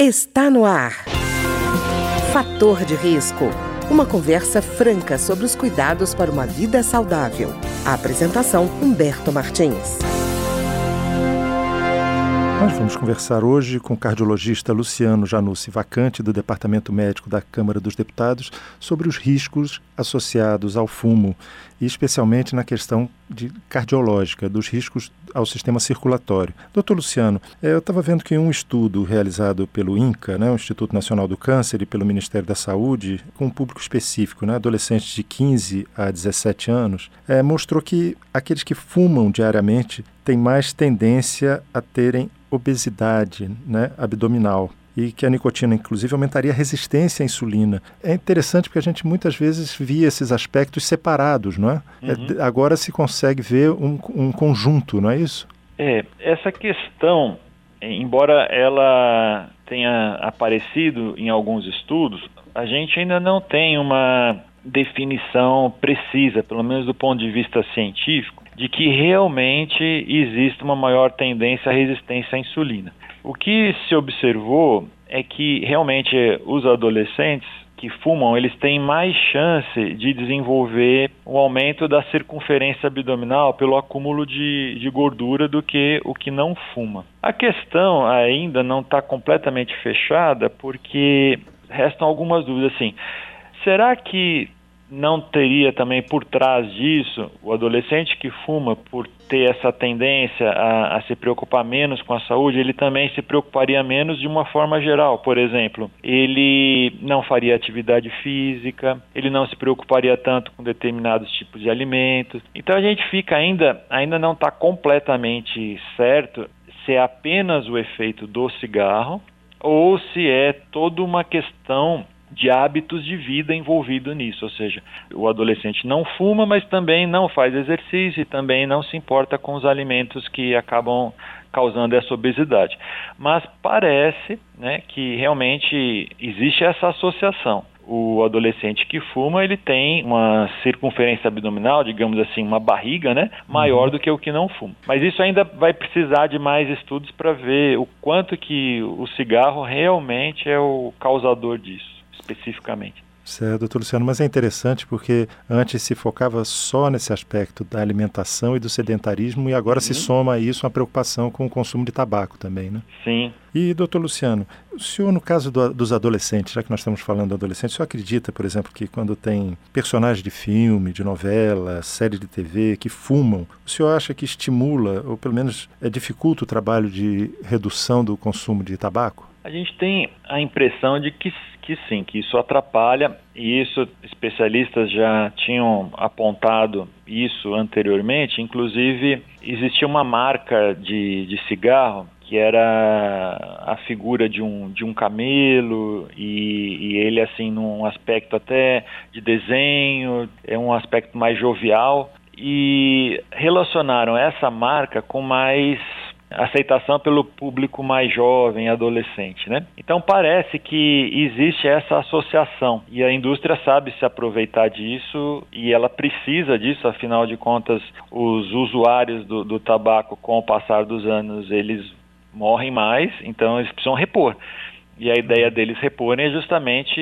Está no ar. Fator de risco. Uma conversa franca sobre os cuidados para uma vida saudável. A apresentação Humberto Martins. Nós vamos conversar hoje com o cardiologista Luciano Janussi Vacante, do Departamento Médico da Câmara dos Deputados, sobre os riscos associados ao fumo, e especialmente na questão de cardiológica, dos riscos ao sistema circulatório. Doutor Luciano, eh, eu estava vendo que um estudo realizado pelo INCA, né, o Instituto Nacional do Câncer, e pelo Ministério da Saúde, com um público específico, né, adolescentes de 15 a 17 anos, é, mostrou que aqueles que fumam diariamente têm mais tendência a terem obesidade né, abdominal e que a nicotina, inclusive, aumentaria a resistência à insulina. É interessante porque a gente muitas vezes via esses aspectos separados, não é? é uhum. é agora se consegue ver um, um conjunto, não é isso? É, essa questão, embora ela tenha aparecido em alguns estudos, a gente ainda não tem uma definição precisa, pelo menos do ponto de vista científico, de que realmente existe uma maior tendência à resistência à insulina. O que se observou é que realmente os adolescentes que fumam, eles têm mais chance de desenvolver o aumento da circunferência abdominal pelo acúmulo de, de gordura do que o que não fuma. A questão ainda não está completamente fechada porque restam algumas dúvidas assim. Será que não teria também por trás disso o adolescente que fuma por ter essa tendência a, a, se preocupar menos com a saúde, ele também se preocuparia menos de uma forma geral. Por exemplo, ele não faria atividade física, ele não se preocuparia tanto com determinados tipos de alimentos. Então a gente fica ainda, ainda não está completamente certo se é apenas o efeito do cigarro ou se é toda uma questão de hábitos de vida envolvido nisso, ou seja, o adolescente não fuma, mas também não faz exercício e também não se importa com os alimentos que acabam causando essa obesidade. Mas parece né, que realmente existe essa associação. O adolescente que fuma, ele tem uma circunferência abdominal, digamos assim, uma barriga, né, maior uhum. do que o que não fuma. Mas isso ainda vai precisar de mais estudos para ver o quanto que o cigarro realmente é o causador disso especificamente. Certo, doutor Luciano, mas é interessante porque antes se focava só nesse aspecto da alimentação e do sedentarismo e agora se soma a isso uma preocupação com o consumo de tabaco também, né? Sim. E, doutor Luciano, o senhor, no caso do, dos adolescentes, já que nós estamos falando de adolescentes, o senhor acredita, por exemplo, que quando tem personagens de filme, de novela, série de TV que fumam, o senhor acha que estimula, ou pelo menos é, dificulta o trabalho de redução do consumo de tabaco? A gente tem a impressão de que que sim, que isso atrapalha, e isso especialistas já tinham apontado isso anteriormente, inclusive existia uma marca de, de cigarro que era a figura de um, de um camelo e, e, ele assim num aspecto até de desenho, é um aspecto mais jovial. E relacionaram essa marca com mais aceitação pelo público mais jovem, adolescente, né? Então parece que existe essa associação e a indústria sabe se aproveitar disso e ela precisa disso, afinal de contas, os usuários do, do tabaco, com o passar dos anos, eles morrem mais, então eles precisam repor. E a ideia deles reporem é justamente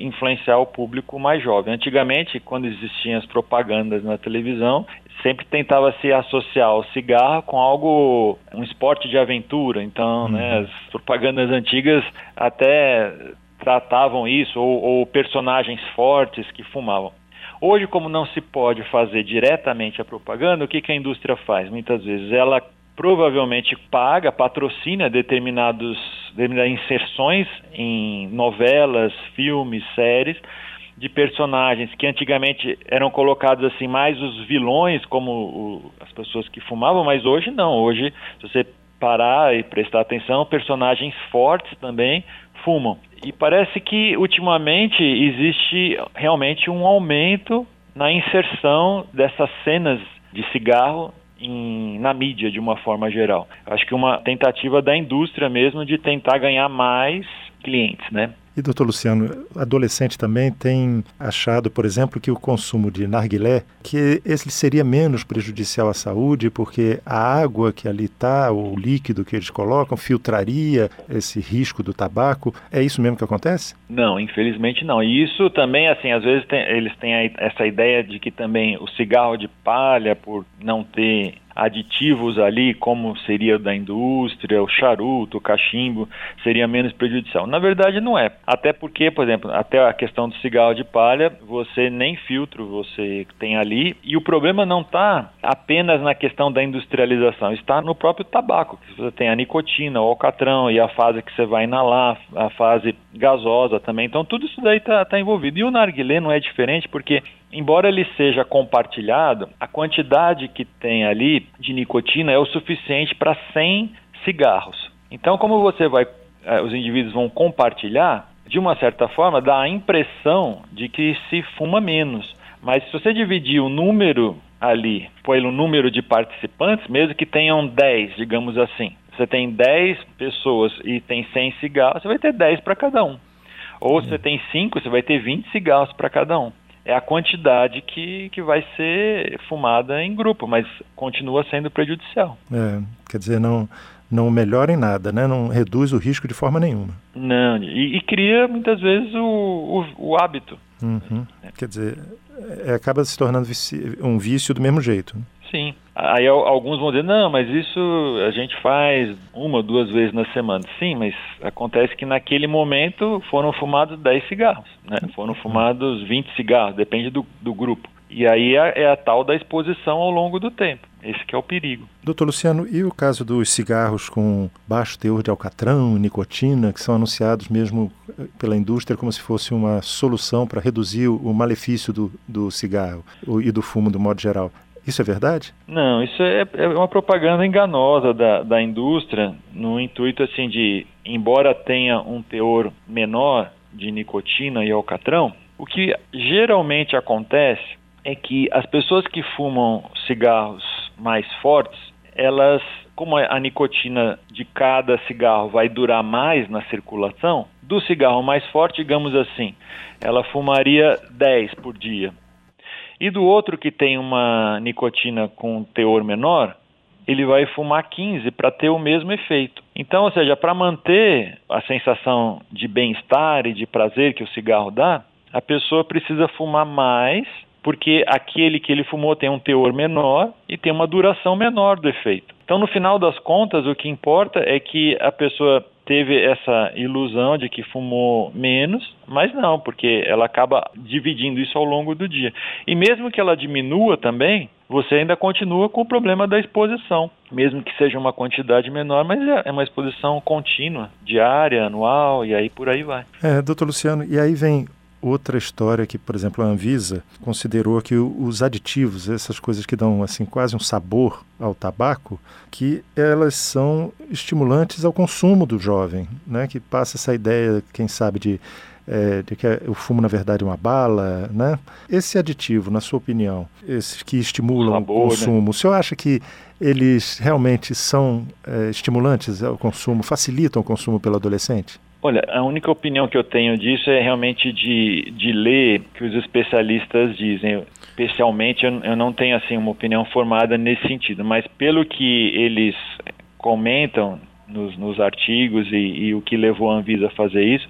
influenciar o público mais jovem. Antigamente, quando existiam as propagandas na televisão, sempre tentava se associar o cigarro com algo, um esporte de aventura. Então, uhum. né, as propagandas antigas até tratavam isso, ou, ou personagens fortes que fumavam. Hoje, como não se pode fazer diretamente a propaganda, o que, que a indústria faz? Muitas vezes ela provavelmente paga, patrocina determinados, determinadas inserções em novelas, filmes, séries, de personagens que antigamente eram colocados assim mais os vilões como o, as pessoas que fumavam, mas hoje não. Hoje, se você parar e prestar atenção, personagens fortes também fumam. E parece que ultimamente existe realmente um aumento na inserção dessas cenas de cigarro em, na mídia de uma forma geral. Acho que uma tentativa da indústria mesmo de tentar ganhar mais clientes, né? E, doutor Luciano, adolescente também tem achado, por exemplo, que o consumo de narguilé, que esse seria menos prejudicial à saúde, porque a água que ali está, o líquido que eles colocam, filtraria esse risco do tabaco. É isso mesmo que acontece? Não, infelizmente não. E isso também, assim, às vezes tem, eles têm essa ideia de que também o cigarro de palha, por não ter aditivos ali, como seria da indústria, o charuto, o cachimbo, seria menos prejudicial. Na verdade, não é. Até porque, por exemplo, até a questão do cigarro de palha, você nem filtro você tem ali, e o problema não está apenas na questão da industrialização, está no próprio tabaco, que você tem a nicotina, o alcatrão e a fase que você vai inalar, a fase gasosa também. Então, tudo isso daí está tá envolvido. E o narguilé não é diferente, porque embora ele seja compartilhado, a quantidade que tem ali de nicotina é o suficiente para 100 cigarros. Então, como você vai, eh, os indivíduos vão compartilhar, de uma certa forma dá a impressão de que se fuma menos. Mas se você dividir o número ali pelo número de participantes, mesmo que tenham 10, digamos assim, você tem 10 pessoas e tem 100 cigarros, você vai ter 10 para cada um. Ou se você tem 5, você vai ter 20 cigarros para cada um é a quantidade que, que vai ser fumada em grupo, mas continua sendo prejudicial. É, quer dizer, não, não melhora em nada, né? não reduz o risco de forma nenhuma. Não, e, e cria muitas vezes o, o, o hábito. Uhum. É. Quer dizer, é, acaba se tornando um vício do mesmo jeito. Né? Sim. Aí alguns vão dizer, não, mas isso a gente faz uma, duas vezes na semana. Sim, mas acontece que naquele momento foram fumados 10 cigarros, né? Foram fumados 20 cigarros, depende do, do grupo. E aí é, é a tal da exposição ao longo do tempo. Esse que é o perigo. Doutor Luciano, e o caso dos cigarros com baixo teor de alcatrão, nicotina, que são anunciados mesmo eh, pela indústria como se fosse uma solução para reduzir o malefício do, do cigarro e do fumo do modo geral. Isso é verdade? Não, isso é, é uma propaganda enganosa da, da indústria, no intuito assim de, embora tenha um teor menor de nicotina e alcatrão, o que geralmente acontece é que as pessoas que fumam cigarros mais fortes, elas, como a nicotina de cada cigarro vai durar mais na circulação, do cigarro mais forte, digamos assim, ela fumaria 10 por dia. E do outro que tem uma nicotina com teor menor, ele vai fumar 15 para ter o mesmo efeito. Então, ou seja, para manter a sensação de bem-estar e de prazer que o cigarro dá, a pessoa precisa fumar mais, porque aquele que ele fumou tem um teor menor e tem uma duração menor do efeito. Então, no final das contas, o que importa é que a pessoa teve essa ilusão de que fumou menos, mas não, porque ela acaba dividindo isso ao longo do dia. E mesmo que ela diminua também, você ainda continua com o problema da exposição, mesmo que seja uma quantidade menor, mas é, é uma exposição contínua, diária, anual, e aí por aí vai. É, doutor Luciano, e aí vem outra história que, por exemplo, a Anvisa considerou que os aditivos, essas coisas que dão assim quase um sabor ao tabaco, que elas são estimulantes ao consumo do jovem, né? Que passa essa ideia, quem sabe, de é, de que o fumo na verdade é uma bala, né? Esse aditivo, na sua opinião, esses que estimulam o, né? consumo, né? o senhor acha que eles realmente são é, estimulantes ao consumo, facilitam o consumo pelo adolescente? Olha, a única opinião que eu tenho disso é realmente de, de ler que os especialistas dizem. Especialmente, eu, eu não tenho assim uma opinião formada nesse sentido, mas pelo que eles comentam nos, nos artigos e, e, o que levou a Anvisa a fazer isso,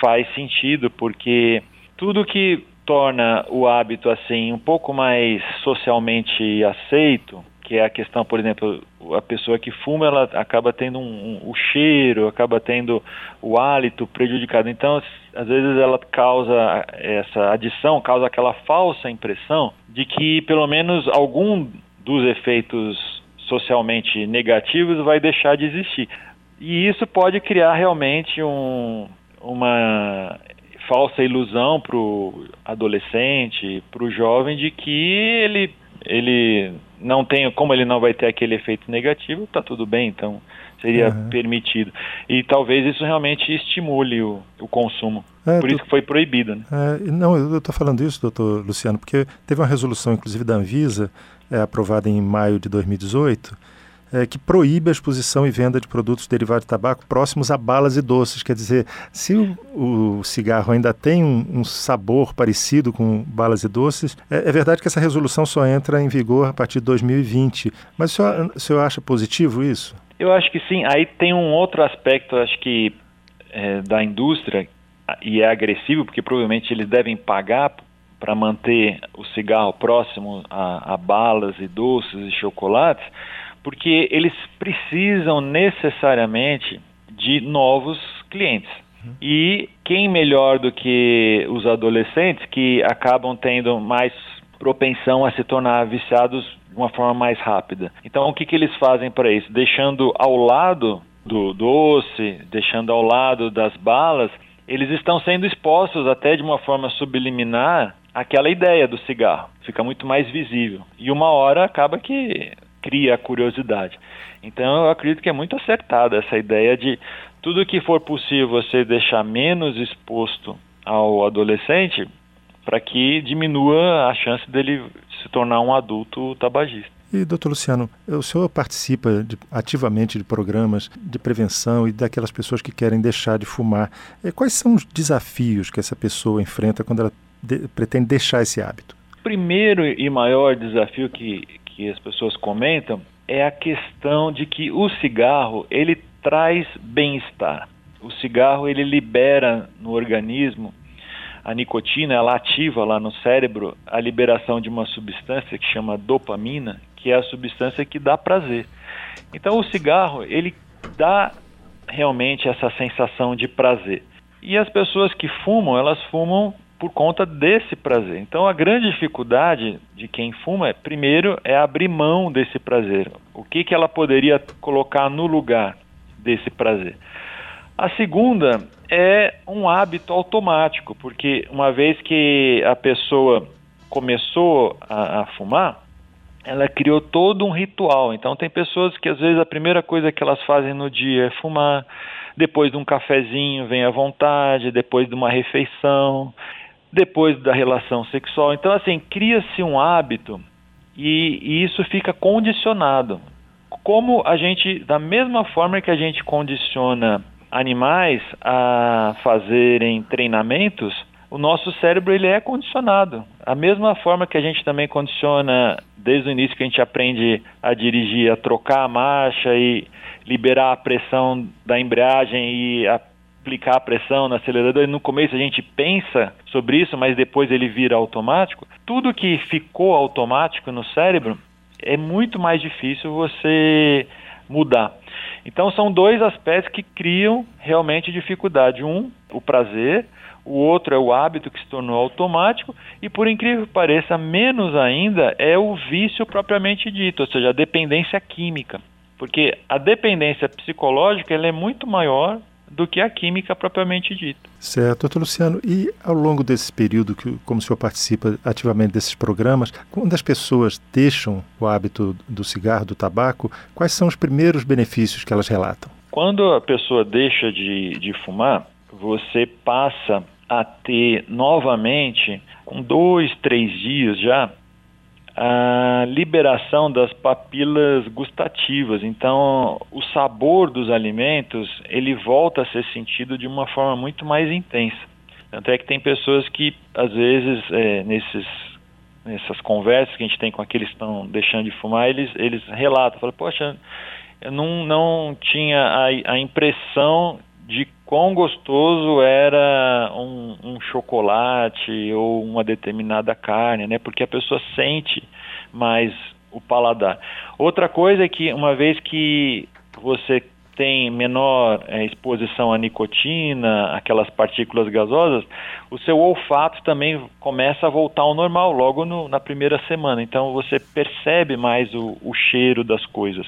faz sentido, porque tudo que torna o hábito assim um pouco mais socialmente aceito, que é a questão, por exemplo, a pessoa que fuma, ela acaba tendo um, um, o cheiro, acaba tendo o hálito prejudicado. Então, às vezes ela causa essa adição, causa aquela falsa impressão de que pelo menos algum dos efeitos socialmente negativos vai deixar de existir. E isso pode criar realmente um, uma falsa ilusão para o adolescente, para o jovem, de que ele, ele não tem, como ele não vai ter aquele efeito negativo, está tudo bem, então seria uhum. permitido. E talvez isso realmente estimule o, o consumo. É, Por isso que foi proibido. Né? É, não, eu estou falando isso, doutor Luciano, porque teve uma resolução, inclusive, da Anvisa, é, aprovada em maio de 2018, é, que proíbe a exposição e venda de produtos derivados de tabaco próximos a balas e doces. Quer dizer, se o, o cigarro ainda tem um, um, sabor parecido com balas e doces, é, é, verdade que essa resolução só entra em vigor a partir de 2020. Mas o senhor, o senhor acha positivo isso? Eu acho que sim. Aí tem um outro aspecto, acho que é, da indústria e é agressivo porque provavelmente eles devem pagar para manter o cigarro próximo a, a balas e doces e chocolates, porque eles precisam necessariamente de novos clientes. Uhum. E quem melhor do que os adolescentes que acabam tendo mais propensão a se tornar viciados de uma forma mais rápida. Então, o que, que eles fazem para isso? Deixando ao lado do doce, deixando ao lado das balas, eles estão sendo expostos até de uma forma subliminar àquela ideia do cigarro. Fica muito mais visível. E uma hora acaba que cria a curiosidade. Então eu acredito que é muito acertada essa ideia de tudo que for possível você deixar menos exposto ao adolescente para que diminua a chance dele se tornar um adulto tabagista. E, doutor Luciano, o senhor participa de, ativamente de programas de prevenção e daquelas pessoas que querem deixar de fumar. Eh, quais são os desafios que essa pessoa enfrenta quando ela de, pretende deixar esse hábito? O primeiro e maior desafio que, que as pessoas comentam é a questão de que o cigarro ele traz bem-estar. O cigarro ele libera no organismo a nicotina, ela ativa lá no cérebro a liberação de uma substância que chama dopamina, que é a substância que dá prazer. Então o cigarro, ele dá realmente essa sensação de prazer. E as pessoas que fumam, elas fumam por conta desse prazer. Então a grande dificuldade de quem fuma, é, primeiro, é abrir mão desse prazer. O que, que ela poderia colocar no lugar desse prazer? A segunda é um hábito automático, porque uma vez que a pessoa começou a, a fumar, ela criou todo um ritual. Então tem pessoas que às vezes a primeira coisa que elas fazem no dia é fumar, depois de um cafezinho vem à vontade, depois de uma refeição, depois da relação sexual. Então assim, cria-se um hábito e, e isso fica condicionado. Como a gente, da mesma forma que a gente condiciona animais a fazerem treinamentos, o nosso cérebro ele é condicionado. A mesma forma que a gente também condiciona desde o início que a gente aprende a dirigir, a trocar a marcha e liberar a pressão da embreagem e aplicar a pressão no acelerador. E no começo a gente pensa sobre isso, mas depois ele vira automático. Tudo que ficou automático no cérebro é muito mais difícil você mudar. Então são dois aspectos que criam realmente dificuldade. Um, o prazer, o outro é o hábito que se tornou automático, e por incrível que pareça, menos ainda é o vício propriamente dito, ou seja, a dependência química. Porque a dependência psicológica ela é muito maior do que a química propriamente dita. Certo, doutor Luciano. E ao longo desse período, que, como o senhor participa ativamente desses programas, quando as pessoas deixam o hábito do cigarro, do tabaco, quais são os primeiros benefícios que elas relatam? Quando a pessoa deixa de, de fumar, você passa a ter novamente, com dois, três dias já, a liberação das papilas gustativas. Então, o sabor dos alimentos ele volta a ser sentido de uma forma muito mais intensa. Tanto é que tem pessoas que, às vezes, é, nesses, nessas conversas que a gente tem com aqueles que estão deixando de fumar, eles, eles relatam, falam, poxa, eu não, não tinha a, a impressão de quão gostoso era um, um, chocolate ou uma determinada carne, né? Porque a pessoa sente mais o paladar. Outra coisa é que uma vez que você tem menor é, exposição à nicotina, aquelas partículas gasosas, o seu olfato também começa a voltar ao normal logo no, na primeira semana. Então você percebe mais o, o cheiro das coisas.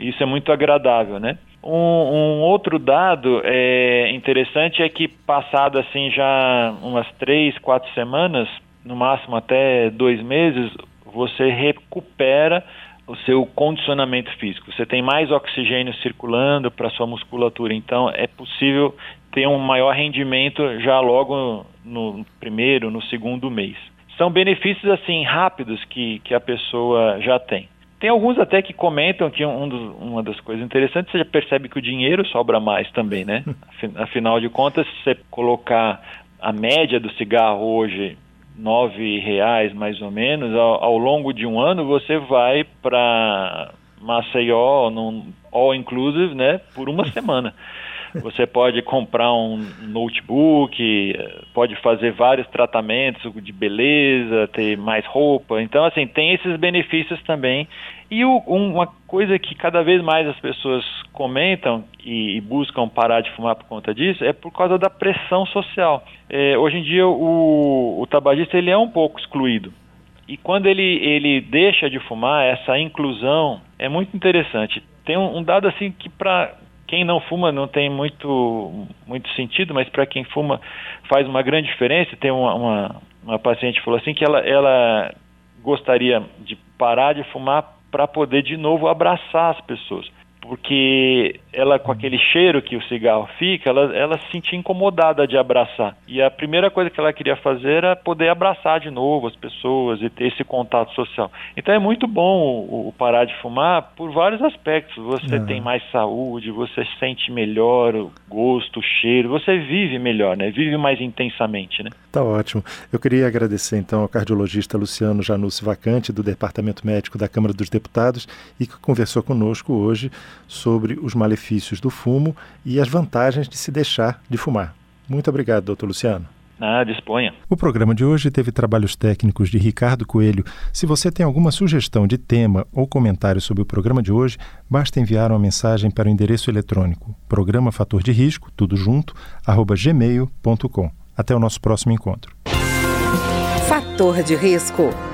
Isso é muito agradável, né? Um, um, outro dado é, interessante é que passado assim já umas três, quatro semanas, no máximo até dois meses, você recupera o seu condicionamento físico. Você tem mais oxigênio circulando para sua musculatura, então é possível ter um maior rendimento já logo no primeiro, no segundo mês. São benefícios assim rápidos que, que a pessoa já tem. Tem alguns até que comentam que um dos, uma das coisas interessantes, você já percebe que o dinheiro sobra mais também, né? Afinal de contas, se você colocar a média do cigarro hoje nove reais mais ou menos, ao, ao longo de um ano você vai para Maceió, num all inclusive, né, por uma semana. Você pode comprar um notebook, pode fazer vários tratamentos de beleza, ter mais roupa. Então, assim, tem esses benefícios também. E o, uma coisa que cada vez mais as pessoas comentam e, e, buscam parar de fumar por conta disso é por causa da pressão social. É, hoje em dia, o, o tabagista ele é um pouco excluído. E quando ele, ele deixa de fumar, essa inclusão é muito interessante. Tem um, um dado assim que para quem não fuma não tem muito, muito sentido, mas para quem fuma faz uma grande diferença. Tem uma, uma, uma paciente que falou assim que ela, ela gostaria de parar de fumar para poder de novo abraçar as pessoas porque ela com aquele cheiro que o cigarro fica, ela, ela se sentia incomodada de abraçar. E a primeira coisa que ela queria fazer era poder abraçar de novo as pessoas e ter esse contato social. Então é muito bom o, o parar de fumar por vários aspectos. Você é. tem mais saúde, você sente melhor o gosto, o cheiro, você vive melhor, né? Vive mais intensamente, né? Tá ótimo. Eu queria agradecer então ao cardiologista Luciano Janussi Vacante do Departamento Médico da Câmara dos Deputados e que conversou conosco hoje sobre os malefícios do fumo e as vantagens de se deixar de fumar. Muito obrigado, doutor Luciano. Ah, disponha. O programa de hoje teve trabalhos técnicos de Ricardo Coelho. Se você tem alguma sugestão de tema ou comentário sobre o programa de hoje, basta enviar uma mensagem para o endereço eletrônico programa fator de risco, tudo junto, arroba gmail.com. Até o nosso próximo encontro. Fator de risco